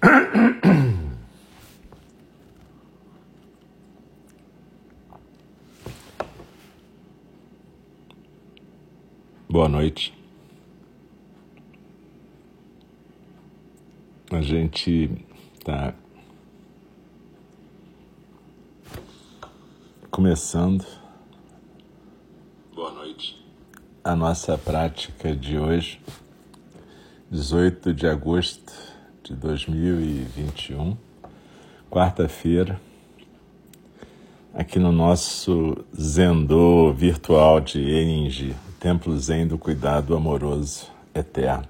Boa noite. A gente está começando. Boa noite. A nossa prática de hoje, 18 de agosto de 2021, quarta-feira, aqui no nosso Zendô virtual de Eningi, Templo Zen do Cuidado Amoroso Eterno.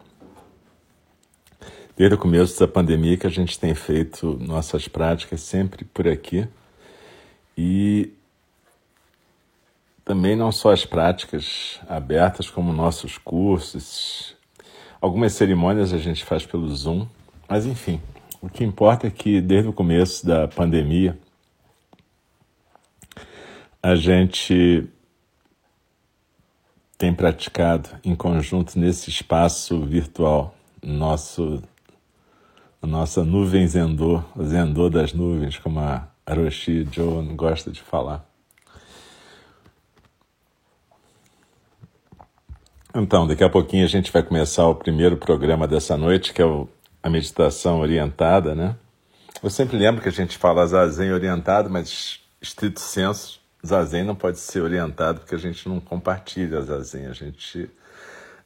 Desde o começo da pandemia que a gente tem feito nossas práticas sempre por aqui. E também não só as práticas abertas, como nossos cursos, algumas cerimônias a gente faz pelo Zoom, mas enfim, o que importa é que desde o começo da pandemia a gente tem praticado em conjunto nesse espaço virtual, nosso, a nossa nuvem Zendô, o Zendô das nuvens, como a Aroshi Joan gosta de falar. Então, daqui a pouquinho a gente vai começar o primeiro programa dessa noite, que é o, a meditação orientada, né? Eu sempre lembro que a gente fala zazen orientado, mas estrito senso, zazen não pode ser orientado porque a gente não compartilha zazen, a gente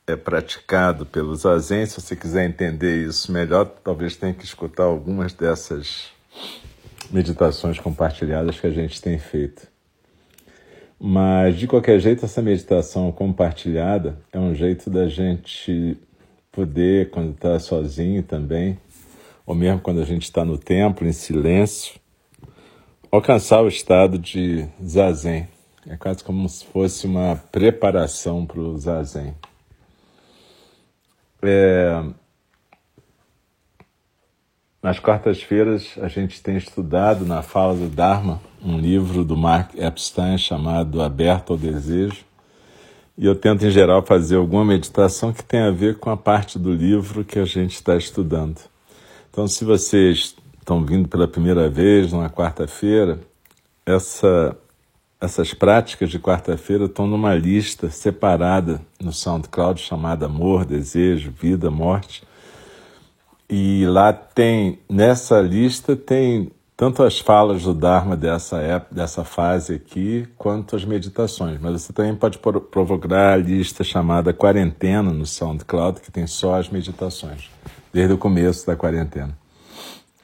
é praticado pelo zazen. Se você quiser entender isso melhor, talvez tenha que escutar algumas dessas meditações compartilhadas que a gente tem feito. Mas, de qualquer jeito, essa meditação compartilhada é um jeito da gente poder, quando está sozinho também, ou mesmo quando a gente está no templo, em silêncio, alcançar o estado de zazen. É quase como se fosse uma preparação para o zazen. É... Nas quartas-feiras, a gente tem estudado na Fala do Dharma um livro do Mark Epstein chamado Aberto ao Desejo. E eu tento, em geral, fazer alguma meditação que tenha a ver com a parte do livro que a gente está estudando. Então, se vocês estão vindo pela primeira vez numa quarta-feira, essa, essas práticas de quarta-feira estão numa lista separada no SoundCloud chamada Amor, Desejo, Vida, Morte. E lá tem, nessa lista tem tanto as falas do Dharma dessa época, dessa fase aqui, quanto as meditações. Mas você também pode provocar a lista chamada Quarentena no SoundCloud, que tem só as meditações, desde o começo da quarentena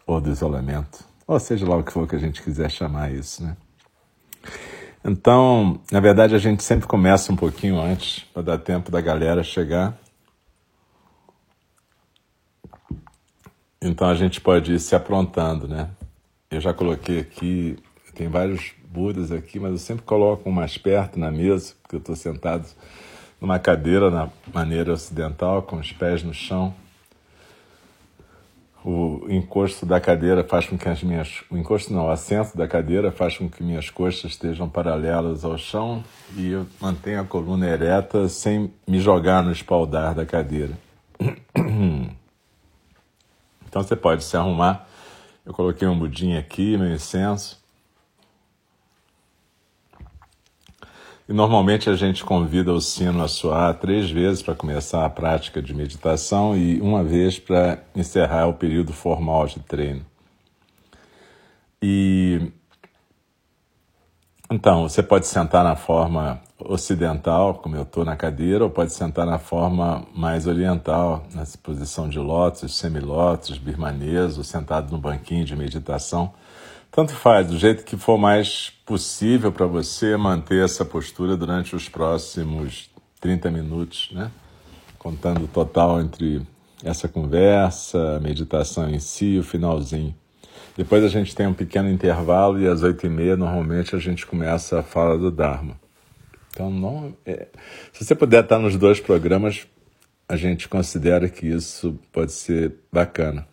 ou do isolamento, ou seja lá o que for que a gente quiser chamar isso, né? Então, na verdade, a gente sempre começa um pouquinho antes, para dar tempo da galera chegar. Então a gente pode ir se aprontando, né? Eu já coloquei aqui, tem vários Budas aqui, mas eu sempre coloco um mais perto na mesa, porque eu estou sentado numa cadeira na maneira ocidental, com os pés no chão o encosto da cadeira faz com que as minhas. O encosto não, o assento da cadeira faz com que minhas coxas estejam paralelas ao chão e eu mantenho a coluna ereta sem me jogar no espaldar da cadeira. Então você pode se arrumar. Eu coloquei um budinho aqui, meu incenso. E normalmente a gente convida o sino a soar três vezes para começar a prática de meditação e uma vez para encerrar o período formal de treino. E então, você pode sentar na forma ocidental, como eu estou na cadeira, ou pode sentar na forma mais oriental, na posição de lótus, semilótus, birmanês, ou sentado no banquinho de meditação. Tanto faz, do jeito que for mais possível para você manter essa postura durante os próximos 30 minutos, né? Contando o total entre essa conversa, a meditação em si e o finalzinho. Depois a gente tem um pequeno intervalo e às oito e meia normalmente a gente começa a fala do Dharma. Então, não, é, se você puder estar nos dois programas, a gente considera que isso pode ser bacana.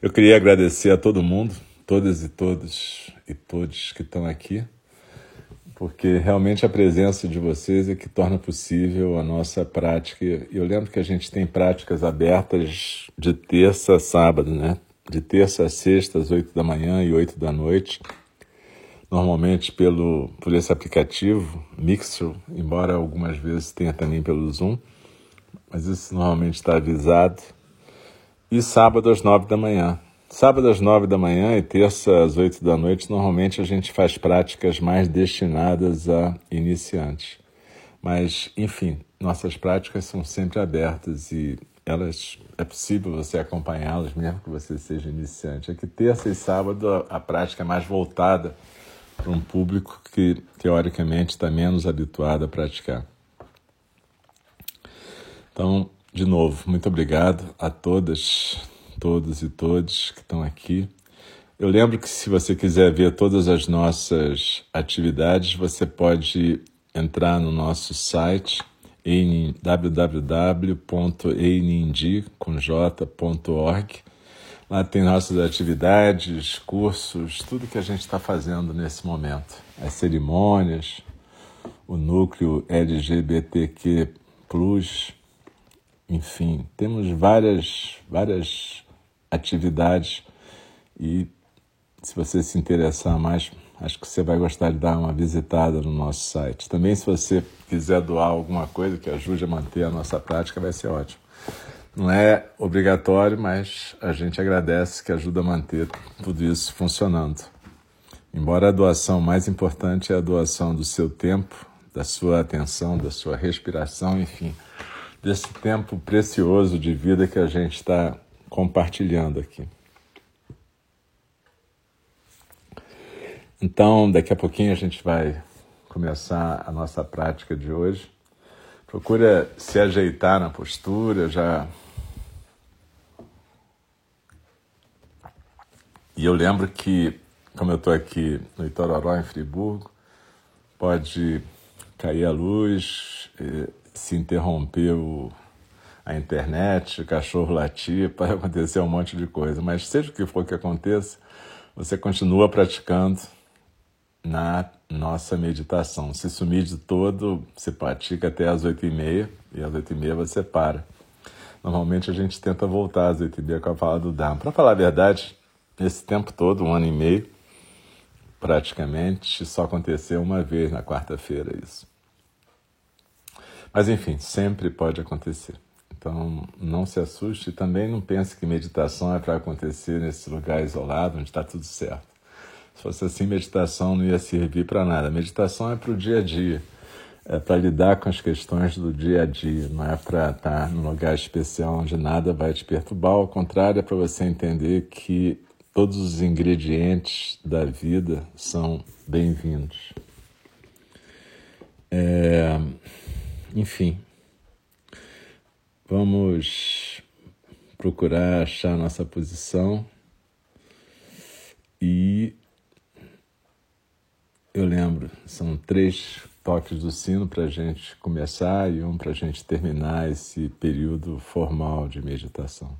Eu queria agradecer a todo mundo, todas e todos e todos que estão aqui, porque realmente a presença de vocês é que torna possível a nossa prática. Eu lembro que a gente tem práticas abertas de terça a sábado, né? De terça a sexta, às oito da manhã e oito da noite. Normalmente pelo, por esse aplicativo, Mixer, embora algumas vezes tenha também pelo Zoom, mas isso normalmente está avisado. E sábado às nove da manhã. Sábado às nove da manhã e terça às oito da noite, normalmente a gente faz práticas mais destinadas a iniciantes. Mas, enfim, nossas práticas são sempre abertas e elas é possível você acompanhá-las mesmo que você seja iniciante. É que terça e sábado a, a prática é mais voltada para um público que teoricamente está menos habituado a praticar. Então, de novo, muito obrigado a todas todos e todos que estão aqui. Eu lembro que se você quiser ver todas as nossas atividades, você pode entrar no nosso site em. Lá tem nossas atividades, cursos, tudo que a gente está fazendo nesse momento. As cerimônias, o núcleo LGBTQ+, enfim, temos várias, várias atividades e se você se interessar mais, acho que você vai gostar de dar uma visitada no nosso site. Também se você quiser doar alguma coisa que ajude a manter a nossa prática, vai ser ótimo. Não é obrigatório, mas a gente agradece que ajuda a manter tudo isso funcionando. Embora a doação mais importante é a doação do seu tempo, da sua atenção, da sua respiração, enfim, desse tempo precioso de vida que a gente está compartilhando aqui. Então, daqui a pouquinho a gente vai começar a nossa prática de hoje. Procura se ajeitar na postura, já. E eu lembro que, como eu estou aqui no Itororó, em Friburgo, pode cair a luz, se interromper o, a internet, o cachorro latir, pode acontecer um monte de coisa. Mas seja o que for que aconteça, você continua praticando na nossa meditação. Se sumir de todo, você pratica até às oito e meia e às oito e meia você para. Normalmente a gente tenta voltar às oito e meia com a fala do Dharma. Para falar a verdade, esse tempo todo, um ano e meio, praticamente, só aconteceu uma vez na quarta-feira isso. Mas enfim, sempre pode acontecer. Então, não se assuste e também não pense que meditação é para acontecer nesse lugar isolado, onde está tudo certo. Se fosse assim, meditação não ia servir para nada. Meditação é para o dia a dia, é para lidar com as questões do dia a dia, não é para estar tá num lugar especial onde nada vai te perturbar. Ao contrário, é para você entender que todos os ingredientes da vida são bem-vindos. É... Enfim. Vamos procurar achar nossa posição e eu lembro, são três toques do sino para a gente começar e um para a gente terminar esse período formal de meditação.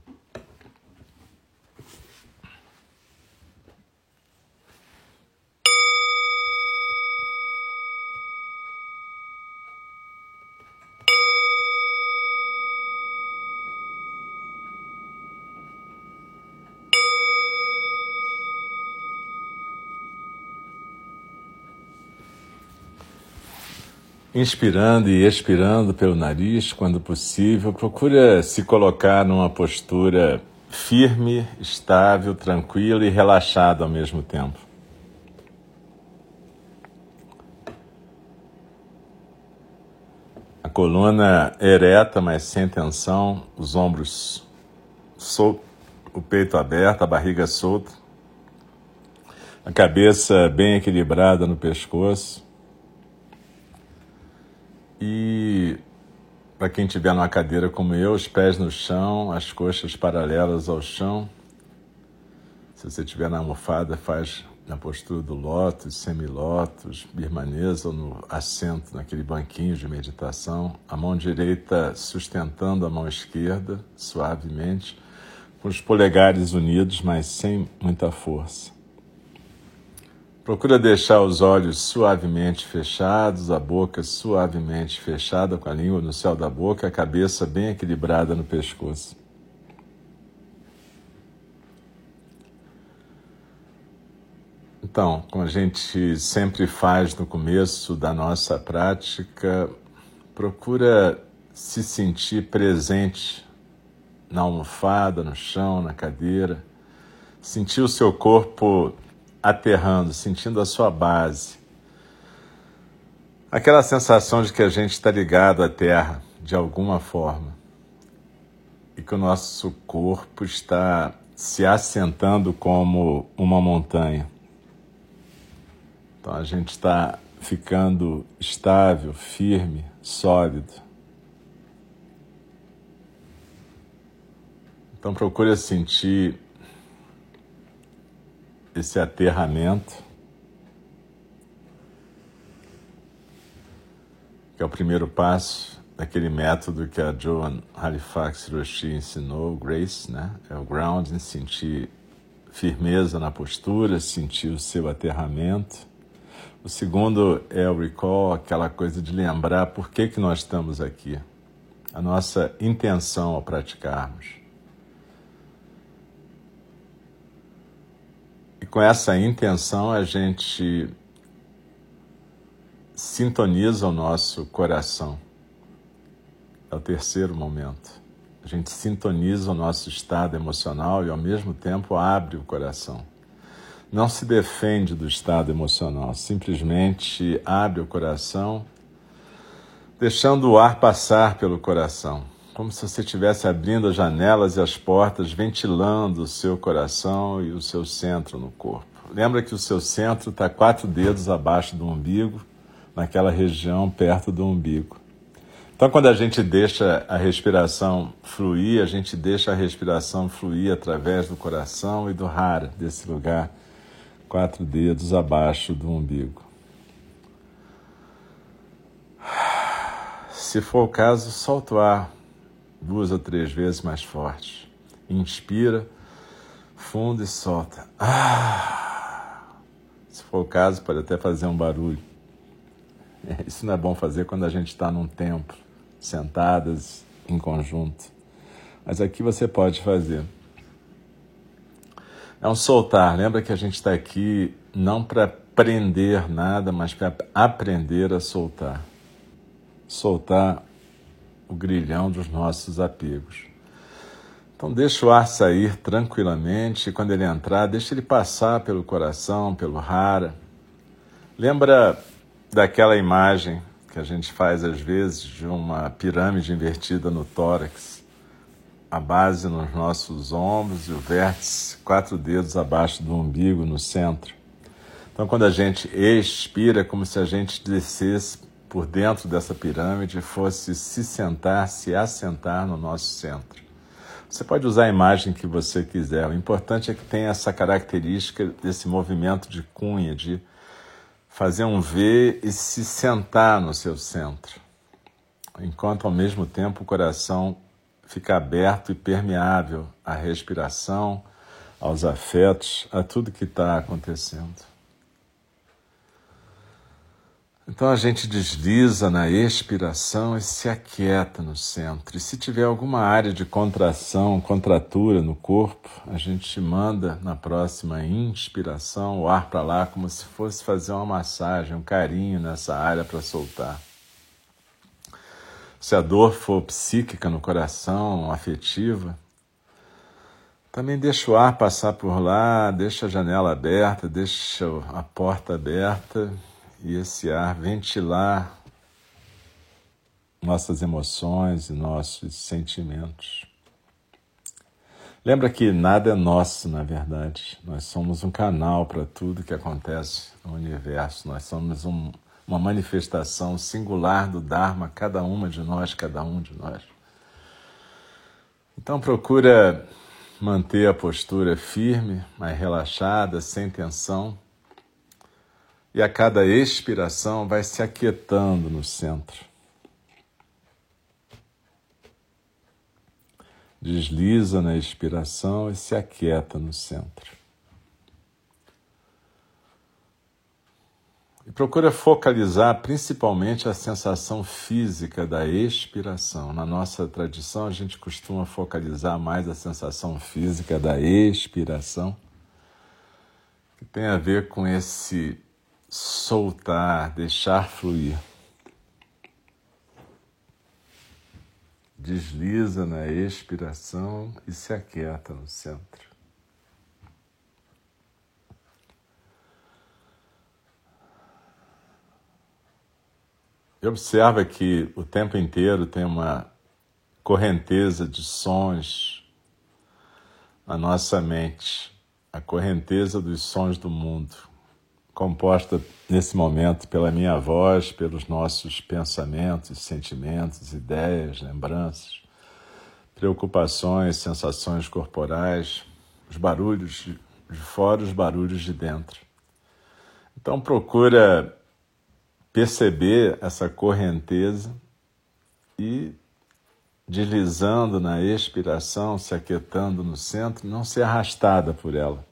Inspirando e expirando pelo nariz, quando possível, procura se colocar numa postura firme, estável, tranquila e relaxada ao mesmo tempo. A coluna ereta, mas sem tensão, os ombros soltos, o peito aberto, a barriga solta, a cabeça bem equilibrada no pescoço. E para quem estiver numa cadeira como eu, os pés no chão, as coxas paralelas ao chão. Se você estiver na almofada, faz na postura do lótus, semilótus, birmanesa ou no assento, naquele banquinho de meditação. A mão direita sustentando a mão esquerda, suavemente, com os polegares unidos, mas sem muita força. Procura deixar os olhos suavemente fechados, a boca suavemente fechada, com a língua no céu da boca, a cabeça bem equilibrada no pescoço. Então, como a gente sempre faz no começo da nossa prática, procura se sentir presente na almofada, no chão, na cadeira, sentir o seu corpo aterrando, sentindo a sua base. Aquela sensação de que a gente está ligado à terra de alguma forma e que o nosso corpo está se assentando como uma montanha. Então a gente está ficando estável, firme, sólido. Então procure sentir esse aterramento, que é o primeiro passo daquele método que a Joan Halifax Roshi ensinou, Grace, né? É o grounding, sentir firmeza na postura, sentir o seu aterramento. O segundo é o recall, aquela coisa de lembrar por que, que nós estamos aqui, a nossa intenção ao praticarmos. Com essa intenção a gente sintoniza o nosso coração. É o terceiro momento. A gente sintoniza o nosso estado emocional e ao mesmo tempo abre o coração. Não se defende do estado emocional, simplesmente abre o coração, deixando o ar passar pelo coração como se você estivesse abrindo as janelas e as portas, ventilando o seu coração e o seu centro no corpo. Lembra que o seu centro está quatro dedos abaixo do umbigo, naquela região perto do umbigo. Então, quando a gente deixa a respiração fluir, a gente deixa a respiração fluir através do coração e do rara, desse lugar, quatro dedos abaixo do umbigo. Se for o caso, solta o ar duas ou três vezes mais forte. Inspira, fundo e solta. Ah! Se for o caso, pode até fazer um barulho. Isso não é bom fazer quando a gente está num templo, sentadas em conjunto. Mas aqui você pode fazer. É um soltar. Lembra que a gente está aqui não para prender nada, mas para aprender a soltar. Soltar o grilhão dos nossos apegos. Então deixa o ar sair tranquilamente e quando ele entrar, deixa ele passar pelo coração, pelo rara. Lembra daquela imagem que a gente faz às vezes de uma pirâmide invertida no tórax, a base nos nossos ombros e o vértice quatro dedos abaixo do umbigo no centro. Então quando a gente expira, é como se a gente descesse por dentro dessa pirâmide fosse se sentar, se assentar no nosso centro. Você pode usar a imagem que você quiser. O importante é que tenha essa característica desse movimento de cunha, de fazer um V e se sentar no seu centro, enquanto ao mesmo tempo o coração fica aberto e permeável à respiração, aos afetos, a tudo que está acontecendo. Então a gente desliza na expiração e se aquieta no centro. E se tiver alguma área de contração, contratura no corpo, a gente manda na próxima inspiração o ar para lá como se fosse fazer uma massagem, um carinho nessa área para soltar. Se a dor for psíquica no coração, afetiva, também deixa o ar passar por lá, deixa a janela aberta, deixa a porta aberta e esse ar ventilar nossas emoções e nossos sentimentos. Lembra que nada é nosso, na verdade. Nós somos um canal para tudo que acontece no universo. Nós somos um, uma manifestação singular do Dharma, cada uma de nós, cada um de nós. Então procura manter a postura firme, mas relaxada, sem tensão e a cada expiração vai se aquietando no centro. Desliza na expiração e se aquieta no centro. E procura focalizar principalmente a sensação física da expiração. Na nossa tradição, a gente costuma focalizar mais a sensação física da expiração, que tem a ver com esse soltar, deixar fluir. Desliza na expiração e se aquieta no centro. E observa que o tempo inteiro tem uma correnteza de sons na nossa mente, a correnteza dos sons do mundo, composta nesse momento pela minha voz, pelos nossos pensamentos, sentimentos, ideias, lembranças, preocupações, sensações corporais, os barulhos de fora, os barulhos de dentro. Então procura perceber essa correnteza e deslizando na expiração, se aquietando no centro, não ser arrastada por ela.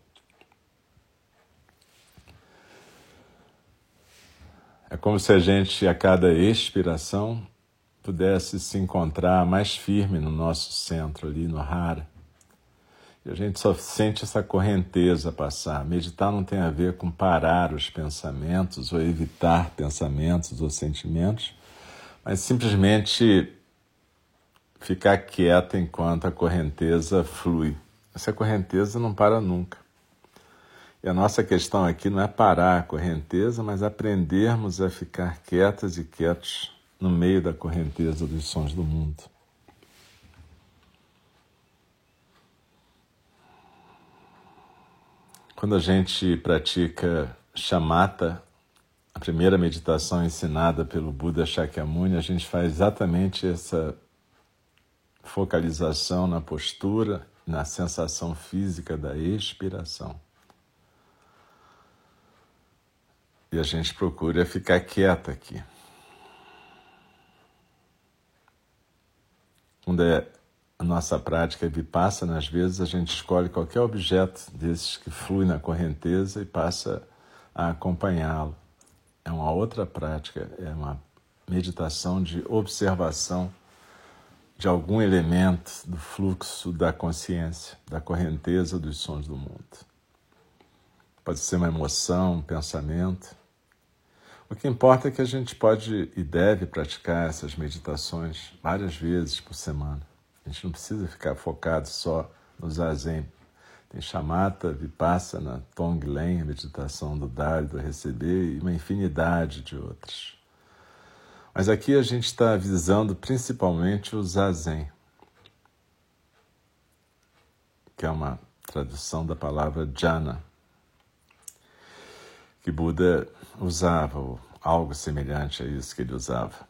É como se a gente, a cada expiração, pudesse se encontrar mais firme no nosso centro, ali no Hara. E a gente só sente essa correnteza passar. Meditar não tem a ver com parar os pensamentos ou evitar pensamentos ou sentimentos, mas simplesmente ficar quieta enquanto a correnteza flui. Essa correnteza não para nunca. E a nossa questão aqui não é parar a correnteza, mas aprendermos a ficar quietas e quietos no meio da correnteza dos sons do mundo. Quando a gente pratica chamata, a primeira meditação ensinada pelo Buda Shakyamuni, a gente faz exatamente essa focalização na postura, na sensação física da expiração. E a gente procura ficar quieta aqui. Quando é a nossa prática é vipassana, às vezes a gente escolhe qualquer objeto desses que flui na correnteza e passa a acompanhá-lo. É uma outra prática, é uma meditação de observação de algum elemento do fluxo da consciência, da correnteza dos sons do mundo. Pode ser uma emoção, um pensamento. O que importa é que a gente pode e deve praticar essas meditações várias vezes por semana. A gente não precisa ficar focado só no zazen. Tem chamata, vipassana, tonglen, a meditação do dar e do receber e uma infinidade de outras. Mas aqui a gente está visando principalmente o zazen, que é uma tradução da palavra jhana, que Buda usava, algo semelhante a isso que ele usava.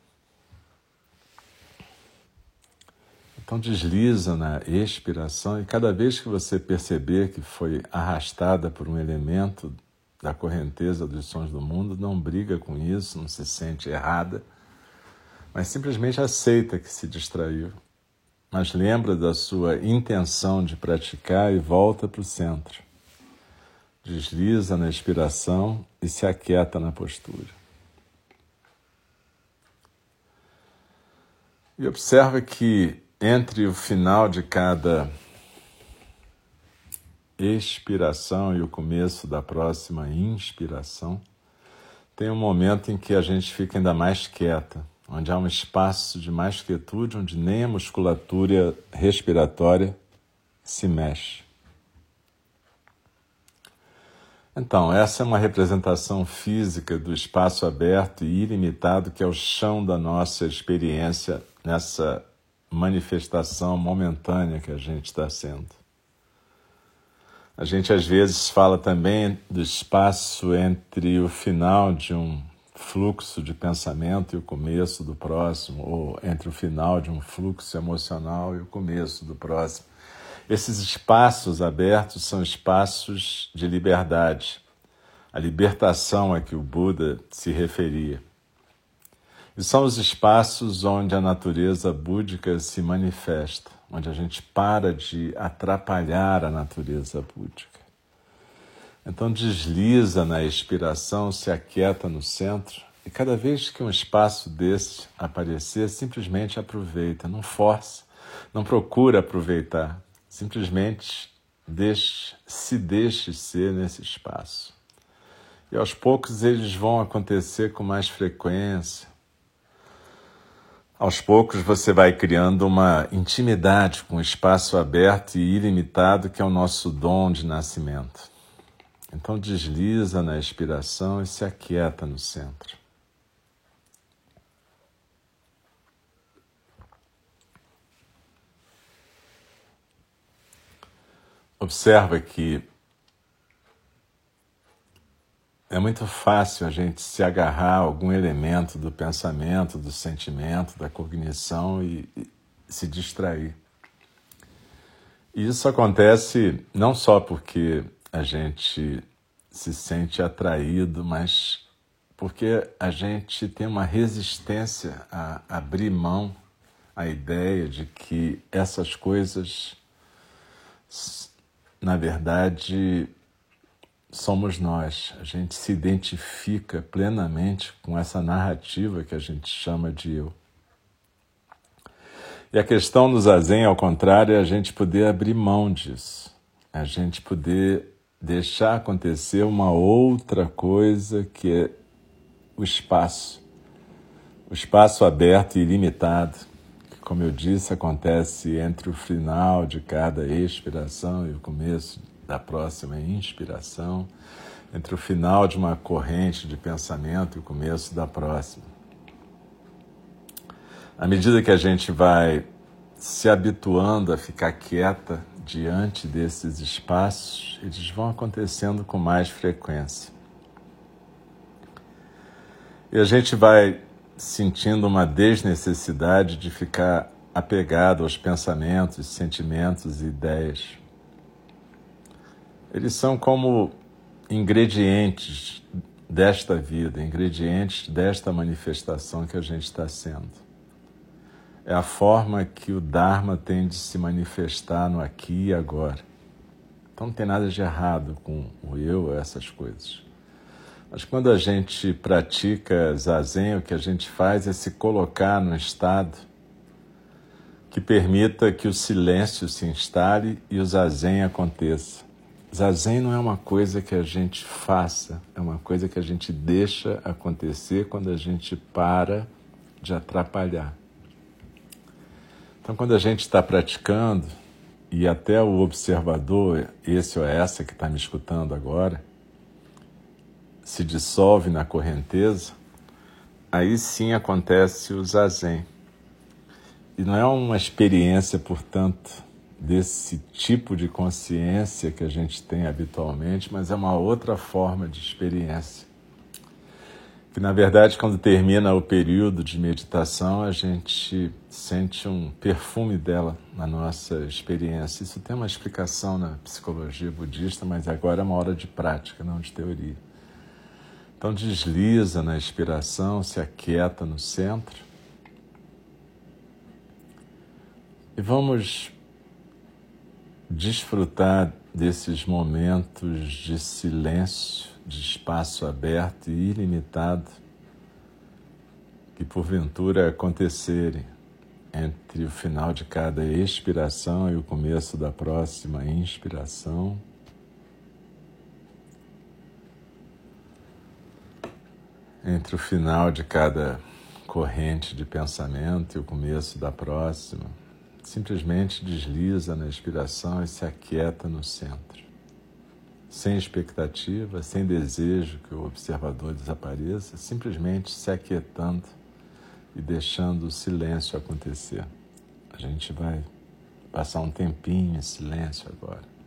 Então desliza na expiração e cada vez que você perceber que foi arrastada por um elemento da correnteza dos sons do mundo, não briga com isso, não se sente errada, mas simplesmente aceita que se distraiu. Mas lembra da sua intenção de praticar e volta para o centro. Desliza na expiração e se aquieta na postura. E observa que entre o final de cada expiração e o começo da próxima inspiração, tem um momento em que a gente fica ainda mais quieta, onde há um espaço de mais quietude, onde nem a musculatura respiratória se mexe. Então, essa é uma representação física do espaço aberto e ilimitado que é o chão da nossa experiência nessa manifestação momentânea que a gente está sendo. A gente às vezes fala também do espaço entre o final de um fluxo de pensamento e o começo do próximo, ou entre o final de um fluxo emocional e o começo do próximo. Esses espaços abertos são espaços de liberdade, a libertação a que o Buda se referia. E são os espaços onde a natureza búdica se manifesta, onde a gente para de atrapalhar a natureza búdica. Então desliza na expiração, se aquieta no centro e cada vez que um espaço desse aparecer, simplesmente aproveita, não força, não procura aproveitar, simplesmente deixe, se deixe ser nesse espaço. E aos poucos eles vão acontecer com mais frequência. Aos poucos você vai criando uma intimidade com o espaço aberto e ilimitado que é o nosso dom de nascimento. Então desliza na expiração e se aquieta no centro. Observa que é muito fácil a gente se agarrar a algum elemento do pensamento, do sentimento, da cognição e, e se distrair. E isso acontece não só porque a gente se sente atraído, mas porque a gente tem uma resistência a abrir mão à ideia de que essas coisas, na verdade, somos nós. A gente se identifica plenamente com essa narrativa que a gente chama de eu. E a questão do zazen, ao contrário, é a gente poder abrir mão disso, a gente poder deixar acontecer uma outra coisa que é o espaço, o espaço aberto e ilimitado, como eu disse, acontece entre o final de cada expiração e o começo da próxima inspiração, entre o final de uma corrente de pensamento e o começo da próxima. À medida que a gente vai se habituando a ficar quieta diante desses espaços, eles vão acontecendo com mais frequência. E a gente vai sentindo uma desnecessidade de ficar apegado aos pensamentos, sentimentos e ideias. Eles são como ingredientes desta vida, ingredientes desta manifestação que a gente está sendo. É a forma que o Dharma tem de se manifestar no aqui e agora. Então não tem nada de errado com o eu, essas coisas. Mas quando a gente pratica zazen, o que a gente faz é se colocar no estado que permita que o silêncio se instale e o zazen aconteça. Zazen não é uma coisa que a gente faça, é uma coisa que a gente deixa acontecer quando a gente para de atrapalhar. Então, quando a gente está praticando, e até o observador, esse ou essa que está me escutando agora, se dissolve na correnteza, aí sim acontece o zazen. E não é uma experiência, portanto, desse tipo de consciência que a gente tem habitualmente, mas é uma outra forma de experiência. Que na verdade, quando termina o período de meditação, a gente sente um perfume dela na nossa experiência. Isso tem uma explicação na psicologia budista, mas agora é uma hora de prática, não de teoria. Então desliza na expiração, se aquieta no centro. E vamos desfrutar desses momentos de silêncio, de espaço aberto e ilimitado que porventura acontecerem entre o final de cada expiração e o começo da próxima inspiração. Entre o final de cada corrente de pensamento e o começo da próxima simplesmente desliza na expiração e se aquieta no centro. Sem expectativa, sem desejo que o observador desapareça, simplesmente se aquietando e deixando o silêncio acontecer. A gente vai passar um tempinho em silêncio agora.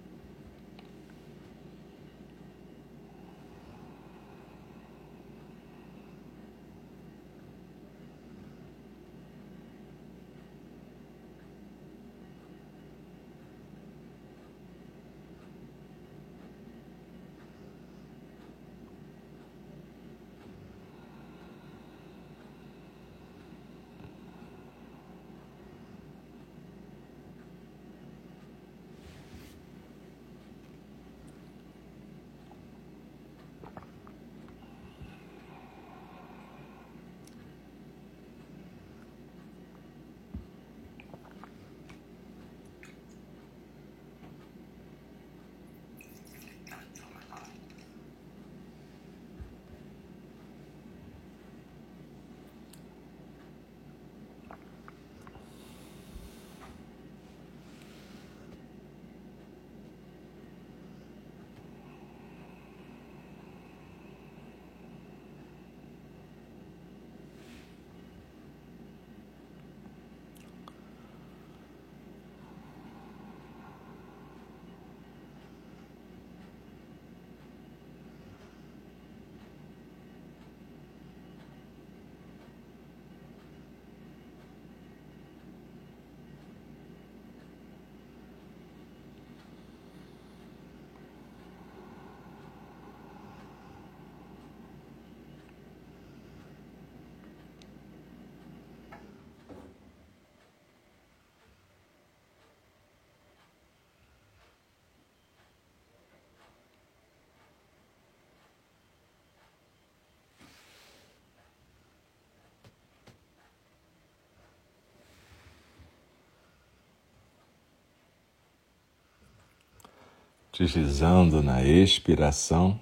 Deslizando na expiração.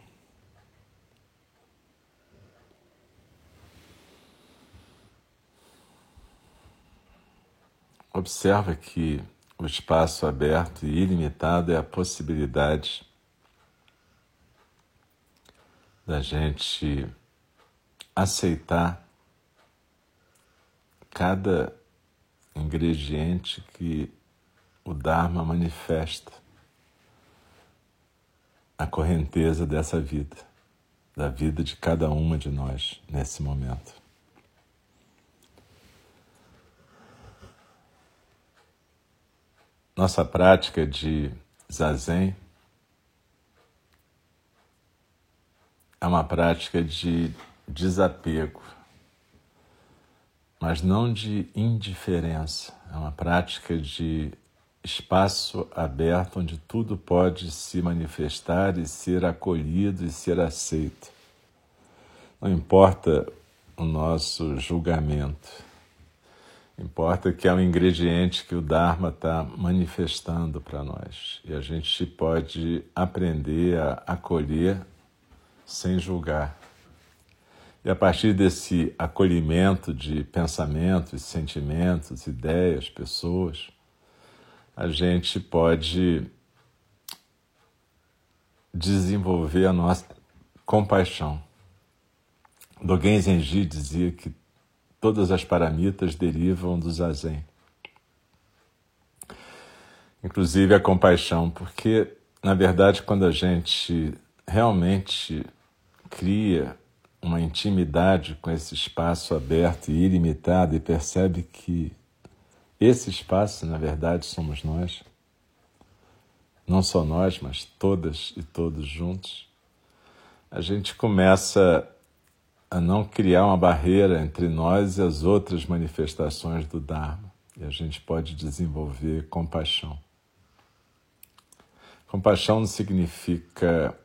Observa que o espaço aberto e ilimitado é a possibilidade da gente aceitar cada ingrediente que o Dharma manifesta a correnteza dessa vida, da vida de cada uma de nós nesse momento. Nossa prática de zazen é uma prática de desapego, mas não de indiferença. É uma prática de espaço aberto onde tudo pode se manifestar e ser acolhido e ser aceito. Não importa o nosso julgamento. Importa que é um ingrediente que o Dharma está manifestando para nós e a gente pode aprender a acolher sem julgar. E a partir desse acolhimento de pensamentos, sentimentos, ideias, pessoas, a gente pode desenvolver a nossa compaixão. Dogen Zenji dizia que Todas as paramitas derivam do zazen. Inclusive a compaixão, porque, na verdade, quando a gente realmente cria uma intimidade com esse espaço aberto e ilimitado e percebe que esse espaço, na verdade, somos nós, não só nós, mas todas e todos juntos, a gente começa a não criar uma barreira entre nós e as outras manifestações do Dharma. E a gente pode desenvolver compaixão. Compaixão não significa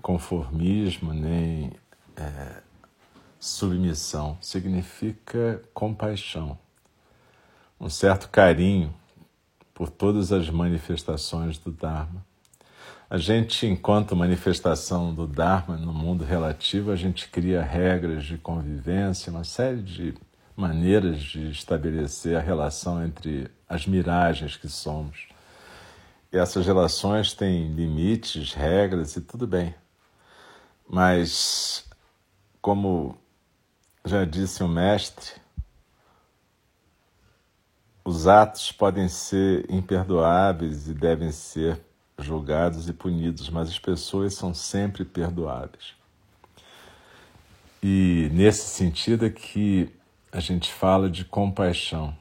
conformismo nem é, submissão, significa compaixão, um certo carinho por todas as manifestações do Dharma a gente, enquanto manifestação do Dharma no mundo relativo, a gente cria regras de convivência, uma série de maneiras de estabelecer a relação entre as miragens que somos. E essas relações têm limites, regras e tudo bem. Mas, como já disse o mestre, os atos podem ser imperdoáveis e devem ser julgados e punidos, mas as pessoas são sempre perdoáveis. E nesse sentido é que a gente fala de compaixão.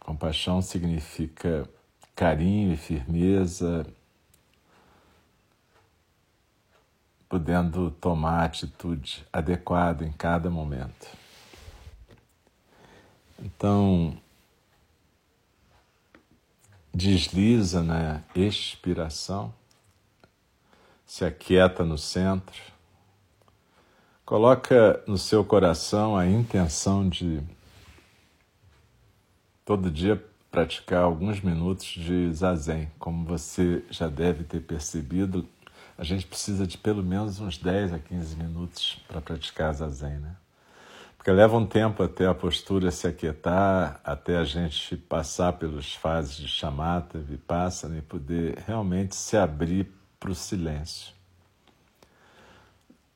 Compaixão significa carinho e firmeza, podendo tomar a atitude adequada em cada momento. Então, desliza na expiração, se aquieta no centro, coloca no seu coração a intenção de todo dia praticar alguns minutos de zazen. Como você já deve ter percebido, a gente precisa de pelo menos uns 10 a 15 minutos para praticar zazen, né? Porque leva um tempo até a postura se aquietar, até a gente passar pelas fases de chamata, vipassana e poder realmente se abrir para o silêncio.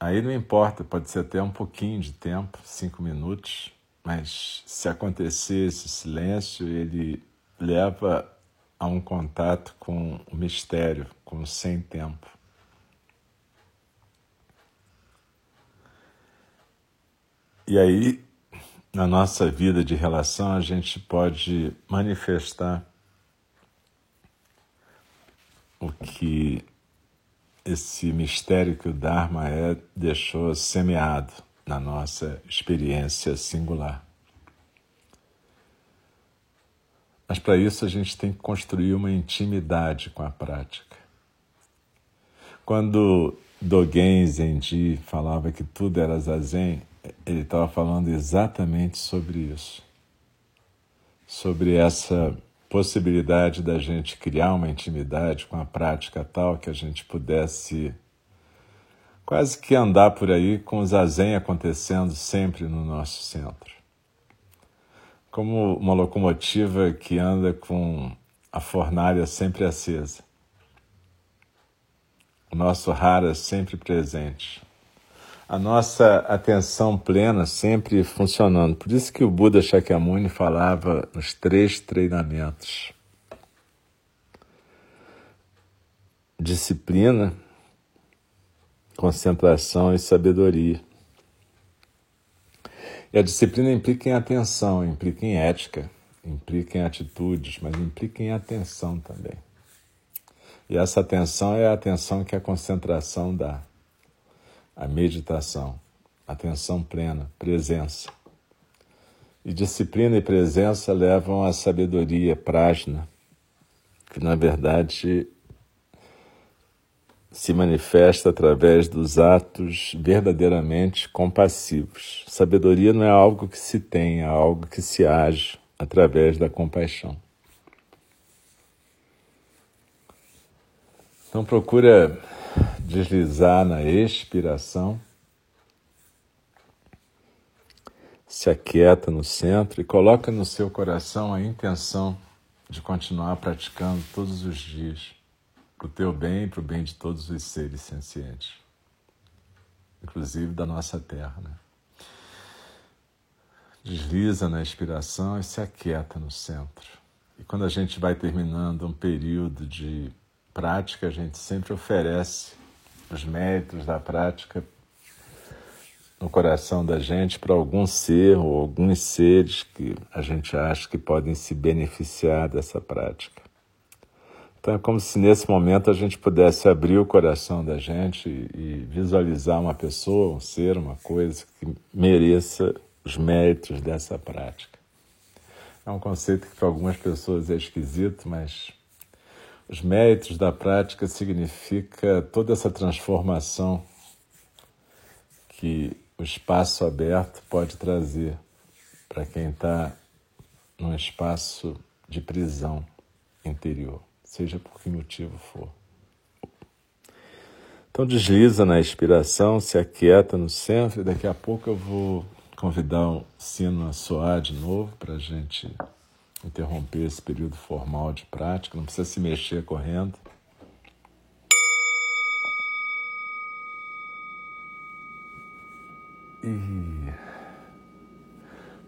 Aí não importa, pode ser até um pouquinho de tempo, cinco minutos, mas se acontecer esse silêncio, ele leva a um contato com o mistério, com o sem tempo. E aí, na nossa vida de relação, a gente pode manifestar o que esse mistério que o Dharma é deixou semeado na nossa experiência singular. Mas para isso a gente tem que construir uma intimidade com a prática. Quando Dogen Zenji falava que tudo era zazen, ele estava falando exatamente sobre isso, sobre essa possibilidade da gente criar uma intimidade com a prática tal que a gente pudesse quase que andar por aí com o zazen acontecendo sempre no nosso centro. Como uma locomotiva que anda com a fornalha sempre acesa. O nosso rara sempre presente. A nossa atenção plena sempre funcionando. Por isso que o Buda Shakyamuni falava nos três treinamentos. Disciplina, concentração e sabedoria. E a disciplina implica em atenção, implica em ética, implica em atitudes, mas implica em atenção também. E essa atenção é a atenção que a concentração dá, a meditação, atenção plena, presença. E disciplina e presença levam à sabedoria, prajna, que na verdade se manifesta através dos atos verdadeiramente compassivos. Sabedoria não é algo que se tem, é algo que se age através da compaixão. Então procura deslizar na expiração, se aquieta no centro e coloca no seu coração a intenção de continuar praticando todos os dias para o teu bem e para o bem de todos os seres sencientes, inclusive da nossa terra. Né? Desliza na inspiração e se aquieta no centro. E quando a gente vai terminando um período de prática, a gente sempre oferece os méritos da prática no coração da gente para algum ser ou alguns seres que a gente acha que podem se beneficiar dessa prática. Então é como se nesse momento a gente pudesse abrir o coração da gente e visualizar uma pessoa, um ser, uma coisa que mereça os méritos dessa prática. É um conceito que para algumas pessoas é esquisito, mas os méritos da prática significa toda essa transformação que o espaço aberto pode trazer para quem está num espaço de prisão interior seja por que motivo for. Então desliza na expiração, se aquieta no centro e daqui a pouco eu vou convidar o sino a soar de novo para a gente interromper esse período formal de prática, não precisa se mexer correndo. E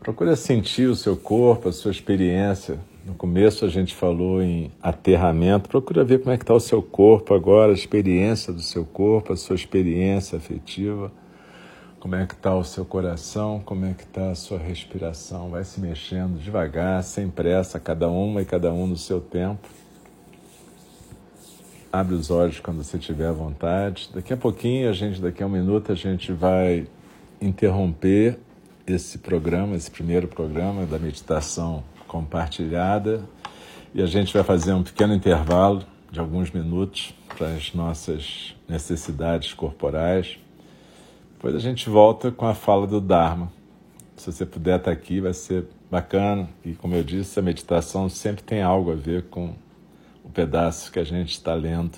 procura sentir o seu corpo, a sua experiência no começo a gente falou em aterramento. Procura ver como é que está o seu corpo agora, a experiência do seu corpo, a sua experiência afetiva. Como é que está o seu coração, como é que está a sua respiração. Vai se mexendo devagar, sem pressa, cada uma e cada um no seu tempo. Abre os olhos quando você tiver vontade. Daqui a pouquinho, a gente, daqui a um minuto, a gente vai interromper esse programa, esse primeiro programa da meditação compartilhada e a gente vai fazer um pequeno intervalo de alguns minutos para as nossas necessidades corporais. Depois a gente volta com a fala do Dharma. Se você puder estar aqui, vai ser bacana. E como eu disse, a meditação sempre tem algo a ver com o pedaço que a gente está lendo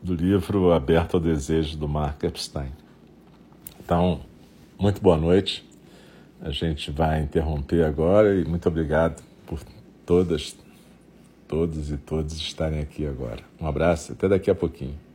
do livro Aberto ao Desejo do Mark Epstein. Então, muito boa noite. A gente vai interromper agora e muito obrigado por todas, todos e todos estarem aqui agora. Um abraço, até daqui a pouquinho.